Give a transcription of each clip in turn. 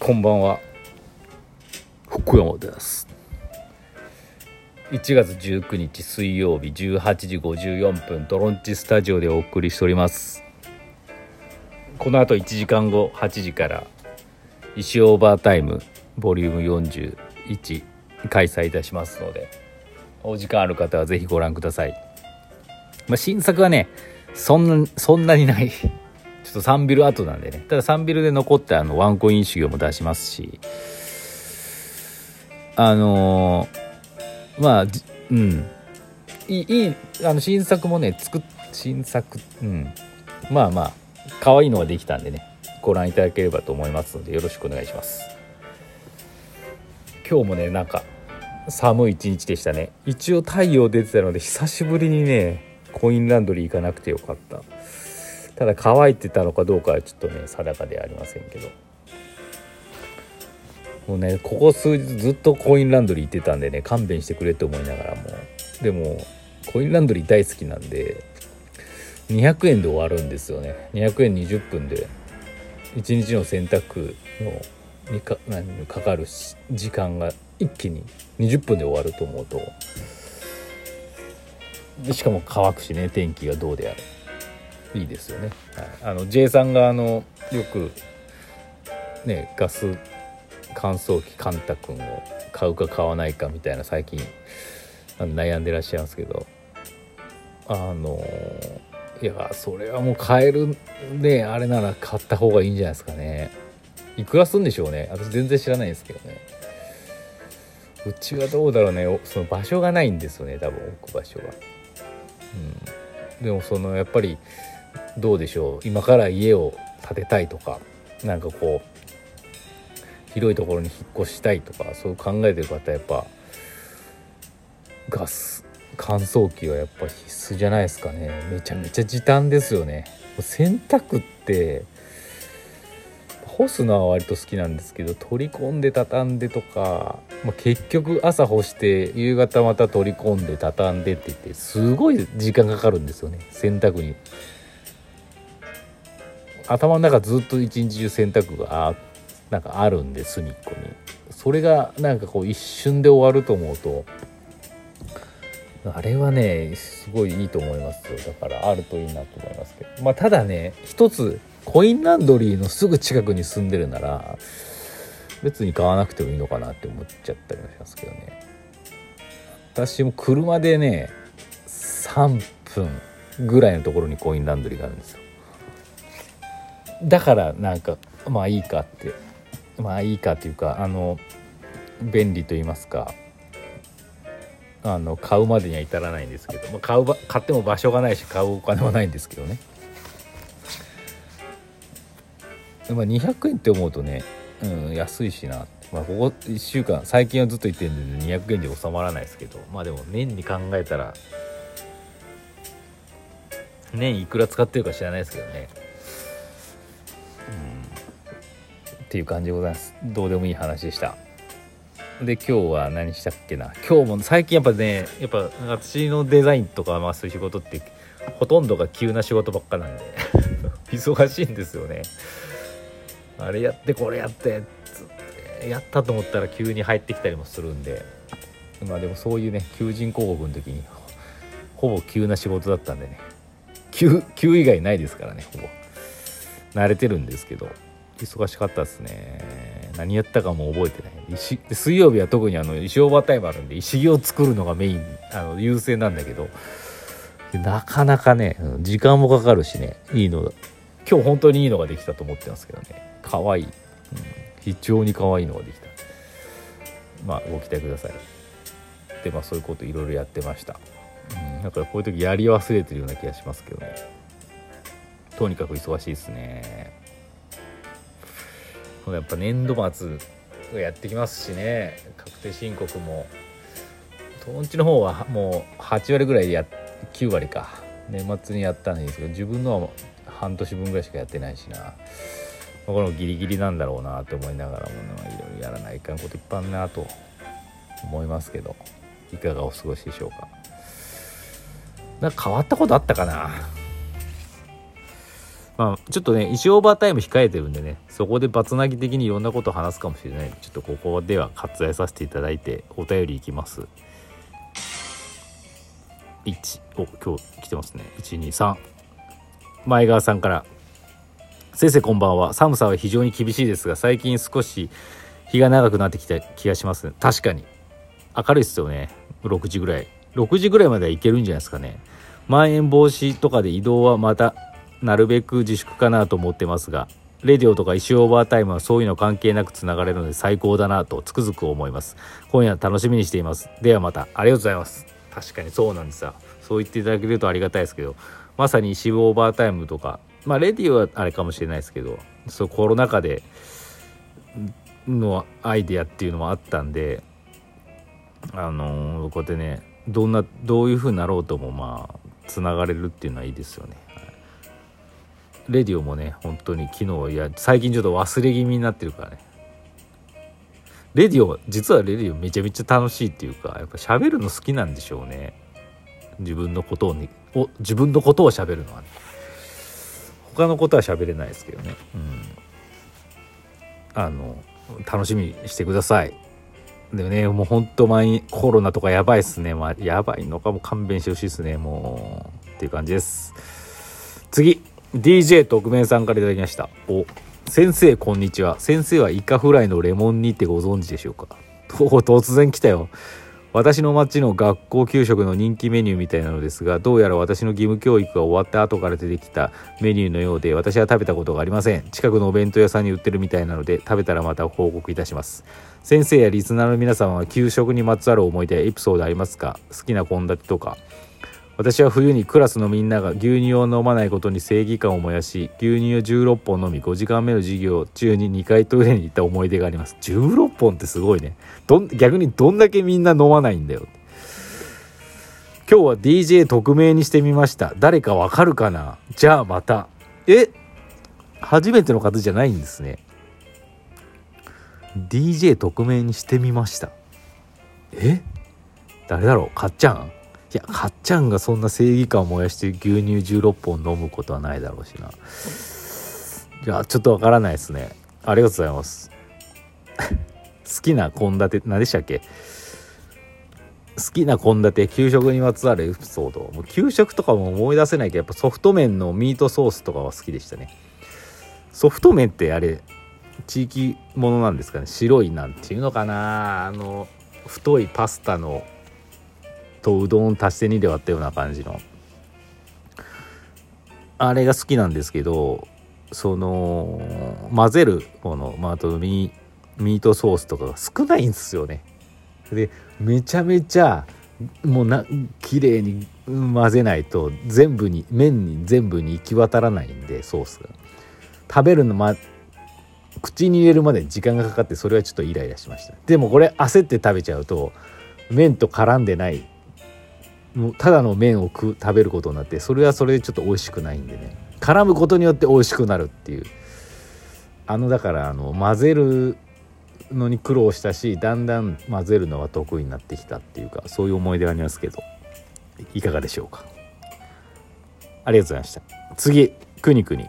こんばんは。福山です。1月19日水曜日18時54分トロンチスタジオでお送りしております。この後1時間後8時から石オーバータイムボリューム41開催いたしますのでお時間ある方はぜひご覧ください、まあ、新作はねそんなそんなにない。ちょっと3ビル後なんでね。ただ3ビルで残ったあのワンコイン修行も出しますし。あのー、まあうん。いいいいあの新作もね作っ新作うん。まあまあ可愛いのができたんでね。ご覧いただければと思いますのでよろしくお願いします。今日もねなんか寒い一日でしたね。一応太陽出てたので久しぶりにねコインランドリー行かなくてよかった。ただ乾いてたのかどうかはちょっとね定かではありませんけど。もうねここ数日ずっとコインランドリー行ってたんでね勘弁してくれって思いながらも。でもコインランドリー大好きなんで200円で終わるんですよね。200円20分で。1日の洗濯のにかかかる時間が一気に20分で終わると思うと。でしかも乾くしね天気がどうであれいいですよね、はい、あの J さんがあのよくねガス乾燥機カンタ君を買うか買わないかみたいな最近悩んでらっしゃいますけどあのいやそれはもう買えるねあれなら買った方がいいんじゃないですかね。いくらすんでしょうね。私全然知らないんですけどね。うちはどうだろうね。その場所がないんですよね多分置く場所が。うん。でもそのやっぱりどうでしょう？今から家を建てたいとかなんかこう広いところに引っ越したいとかそう考えてる方やっぱガス乾燥機はやっぱ必須じゃないですかね。めちゃめちゃ時短ですよね。洗濯って干すのは割と好きなんですけど取り込んで畳んでとか、まあ、結局朝干して夕方また取り込んで畳んでって言ってすごい時間かかるんですよね。洗濯に。頭の中ずっと一日中洗濯があなんかあるんで隅っこに。それがなんかこう一瞬で終わると思うとあれはねすごいいいと思いますよ。だからあるといいなと思いますけど。まあただね一つコインランドリーのすぐ近くに住んでるなら別に買わなくてもいいのかなって思っちゃったりもしますけどね。私も車でね3分ぐらいのところにコインランドリーがあるんですよ。だからなんかまあいいかってまあいいかっていうかあの便利と言いますかあの買うまでには至らないんですけど、まあ、買う買っても場所がないし買うお金はないんですけどね、まあ、200円って思うとね、うん、安いしな、まあ、ここ1週間最近はずっと言ってるんで200円で収まらないですけどまあでも年に考えたら年いくら使ってるか知らないですけどね。っていう感じでございます。どうでもいい話でした。で今日は何したっけな。今日も最近やっぱねやっぱ私のデザインとかまあそういう仕事ってほとんどが急な仕事ばっかなんで。忙しいんですよね。あれやってこれやってやったと思ったら急に入ってきたりもするんで。まあでもそういうね求人広告の時にほぼ急な仕事だったんでね。急急以外ないですからねほぼ。慣れてるんですけど。忙しかったですね。何やったかも覚えてない。石水曜日は特にあの石オーバータイムあるんで石木を作るのがメインあの優先なんだけど。なかなかね時間もかかるしね。いいの今日本当にいいのができたと思ってますけどね。可愛い、うん、非常に可愛いのができた。まあご期待ください。でまあそういうこといろいろやってました、うん、だからこういう時やり忘れてるような気がしますけどね。とにかく忙しいですね。やっぱ年度末がやってきますしね。確定申告も。トンチの方はもう8割ぐらいや9割か。年末にやったんですけど自分のは半年分ぐらいしかやってないしな。このギリギリなんだろうなって思いながらも、いろいろやらないかんこといっぱいあるなと思いますけどいかがお過ごしでしょうか。なんか変わったことあったかな？まあちょっとね1オーバータイム控えてるんでねそこでバツナギ的にいろんなことを話すかもしれないちょっとここでは割愛させていただいてお便りいきます。1お今日来てますね。123前川さんから。先生こんばんは。寒さは非常に厳しいですが最近少し日が長くなってきた気がします。ね確かに。明るいですよね。6時ぐらい。6時ぐらいまではいけるんじゃないですかね。まん延防止とかで移動はまたなるべく自粛かなと思ってますがレディオとかイシュオーバータイムはそういうの関係なくつながれるので最高だなとつくづく思います。今夜楽しみにしています。ではまた。ありがとうございます。確かにそうなんですよ。そう言っていただけるとありがたいですけどまさにイシュオーバータイムとかまあレディオはあれかもしれないですけどそうコロナ禍でのアイデアっていうのもあったんであのー、こうやってねどんなどういうふうになろうともまあつながれるっていうのはいいですよね。レディオもね本当に昨日いや最近ちょっと忘れ気味になってるからね。レディオ実はレディオめちゃめちゃ楽しいっていうかやっぱ喋るの好きなんでしょうね。自分のことをねお自分のことを喋るのはね。他のことは喋れないですけどね。うん。あの楽しみにしてください。でもねもうほんと前コロナとかやばいっすね。まあやばいのかも勘弁してほしいですねもう。っていう感じです。次。DJ 特命さんから頂きました。お先生こんにちは。先生はイカフライのレモン煮ってご存知でしょうか？と突然来たよ。私の町の学校給食の人気メニューみたいなのですがどうやら私の義務教育が終わった後から出てきたメニューのようで私は食べたことがありません。近くのお弁当屋さんに売ってるみたいなので食べたらまた報告いたします。先生やリスナーの皆様は給食にまつわる思い出やエピソードありますか？好きな献立とか。私は冬にクラスのみんなが牛乳を飲まないことに正義感を燃やし牛乳を16本飲み5時間目の授業中に2回トイレに行った思い出があります。16本ってすごいね。ど逆にどんだけみんな飲まないんだよ。今日は DJ 匿名にしてみました。誰かわかるかな？じゃあまた。え？初めての方じゃないんですね。DJ 匿名にしてみました。え？誰だろう？かっちゃん？いやかっちゃんがそんな正義感を燃やして牛乳16本飲むことはないだろうしな。いやちょっとわからないですね。ありがとうございます。好きな献立何でしたっけ？好きな献立給食にまつわるエピソード。もう給食とかも思い出せないけどやっぱソフト麺のミートソースとかは好きでしたね。ソフト麺ってあれ地域ものなんですかね？白いなんていうのかな？あの太いパスタのとうどん足して2で割ったような感じの。あれが好きなんですけどその混ぜるもの、まあ、あとミミートソースとかが少ないんですよね。でめちゃめちゃもうな綺麗に混ぜないと全部に麺に全部に行き渡らないんでソースが。食べるのま口に入れるまで時間がかかってそれはちょっとイライラしました。でもこれ焦って食べちゃうと麺と絡んでないもうただの麺を食食べることになってそれはそれでちょっと美味しくないんでね。絡むことによって美味しくなるっていう。あのだからあの混ぜるのに苦労したしだんだん混ぜるのは得意になってきたっていうかそういう思い出がありますけど。いかがでしょうか。ありがとうございました。次くにくに。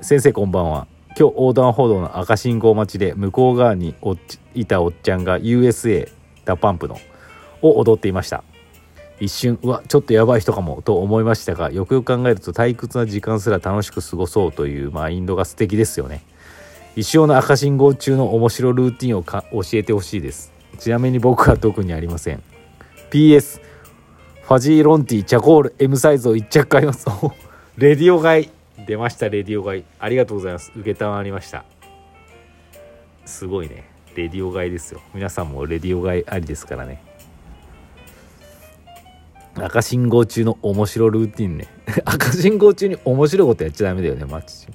先生こんばんは。今日横断歩道の赤信号待ちで向こう側におったおっちゃんが USA DA PUMP のを踊っていました。一瞬うわちょっとやばい人かもと思いましたがよくよく考えると退屈な時間すら楽しく過ごそうというマインドが素敵ですよね。一生の赤信号中の面白ルーティンをか教えてほしいです。ちなみに僕は特にありません。PS ファジーロンティチャコール M サイズを1着買います。レディオ買い出ましたレディオ買い。ありがとうございます。受けたまりました。すごいね。レディオ買いですよ。皆さんもレディオ買いありですからね。赤信号中の面白ルーティンね。赤信号中に面白いことやっちゃダメだよねマッチ。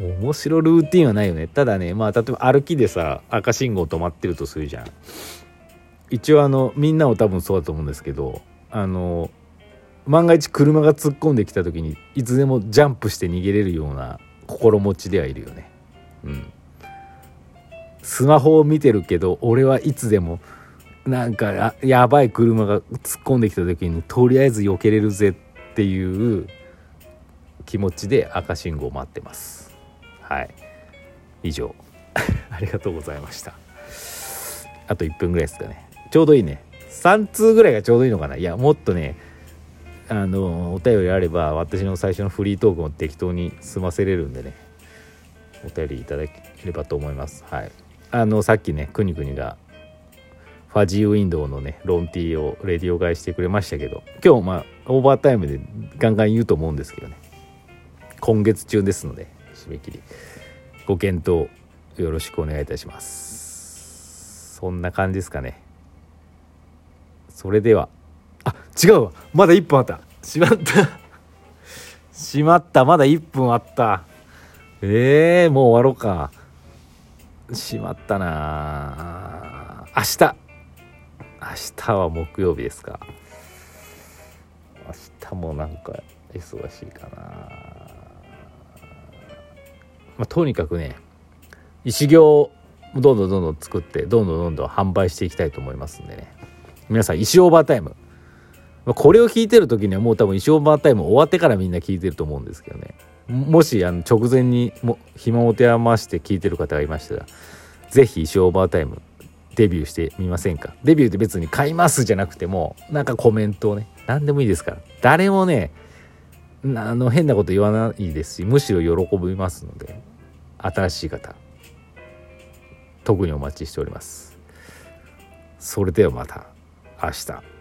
面白ルーティンはないよね。ただねまあ例えば歩きでさ赤信号止まってるとするじゃん。一応あのみんなも多分そうだと思うんですけどあの万が一車が突っ込んできた時にいつでもジャンプして逃げれるような心持ちではいるよね。うん。スマホを見てるけど俺はいつでもなんかやばい車が突っ込んできた時にとりあえず避けれるぜっていう気持ちで赤信号待ってます。はい。以上。ありがとうございました。あと1分ぐらいですかね。ちょうどいいね。3通ぐらいがちょうどいいのかな。いやもっとねあのお便りあれば私の最初のフリートークも適当に済ませれるんでね。お便りいただければと思います。はい。あのさっきねくにくにがファジーウィンドウのねロンティーをレディオ買いしてくれましたけど今日まあオーバータイムでガンガン言うと思うんですけどね。今月中ですので締め切り。ご検討よろしくお願いいたします。そんな感じですかね。それでは。あ違うわ。まだ1分あった。しまった。しまった。まだ1分あった。えー、もう終わろうか。しまったな明日。明日は木曜日ですか。明日もなんか忙しいかな。まあとにかくね石行どんどんどんどん作ってどんどんどんどん販売していきたいと思いますんでね。皆さん石オーバータイム。これを聞いてる時にはもう多分石オーバータイム終わってからみんな聞いてると思うんですけどね。もしあの直前にも暇を手余して聞いてる方がいましたら是非石オーバータイムデビューしてみませんか？デビューって別に買いますじゃなくてもなんかコメントをね何でもいいですから。誰もねあの変なこと言わないですしむしろ喜びますので新しい方特にお待ちしております。それではまた明日。